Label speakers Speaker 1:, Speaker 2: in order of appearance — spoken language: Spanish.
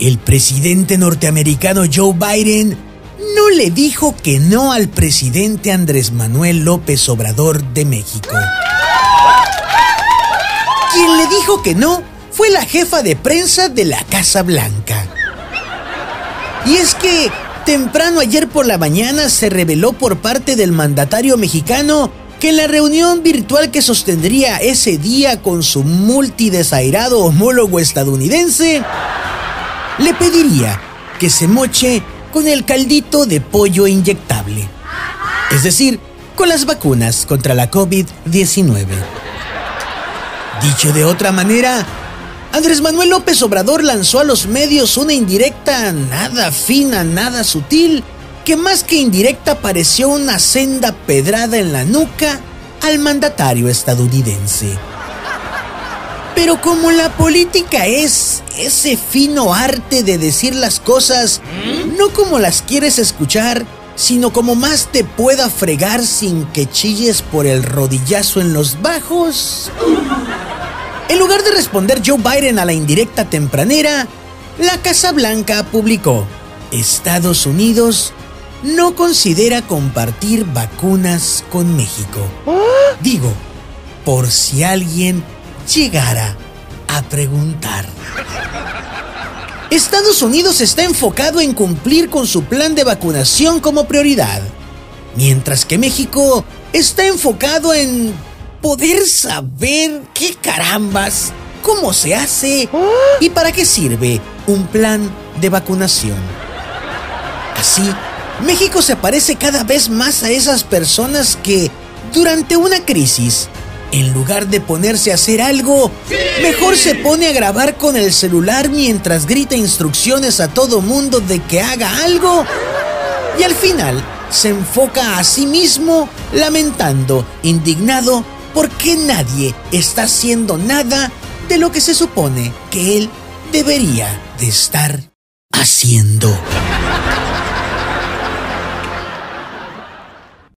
Speaker 1: El presidente norteamericano Joe Biden no le dijo que no al presidente Andrés Manuel López Obrador de México. Quien le dijo que no fue la jefa de prensa de la Casa Blanca. Y es que temprano ayer por la mañana se reveló por parte del mandatario mexicano que en la reunión virtual que sostendría ese día con su multidesairado homólogo estadounidense, le pediría que se moche con el caldito de pollo inyectable. Es decir, con las vacunas contra la COVID-19. Dicho de otra manera, Andrés Manuel López Obrador lanzó a los medios una indirecta nada fina, nada sutil, que más que indirecta pareció una senda pedrada en la nuca al mandatario estadounidense. Pero como la política es ese fino arte de decir las cosas, no como las quieres escuchar, sino como más te pueda fregar sin que chilles por el rodillazo en los bajos. En lugar de responder Joe Biden a la indirecta tempranera, la Casa Blanca publicó, Estados Unidos no considera compartir vacunas con México. Digo, por si alguien llegara a preguntar. Estados Unidos está enfocado en cumplir con su plan de vacunación como prioridad, mientras que México está enfocado en poder saber qué carambas, cómo se hace y para qué sirve un plan de vacunación. Así, México se parece cada vez más a esas personas que, durante una crisis, en lugar de ponerse a hacer algo, mejor se pone a grabar con el celular mientras grita instrucciones a todo mundo de que haga algo. Y al final se enfoca a sí mismo lamentando, indignado, porque nadie está haciendo nada de lo que se supone que él debería de estar haciendo.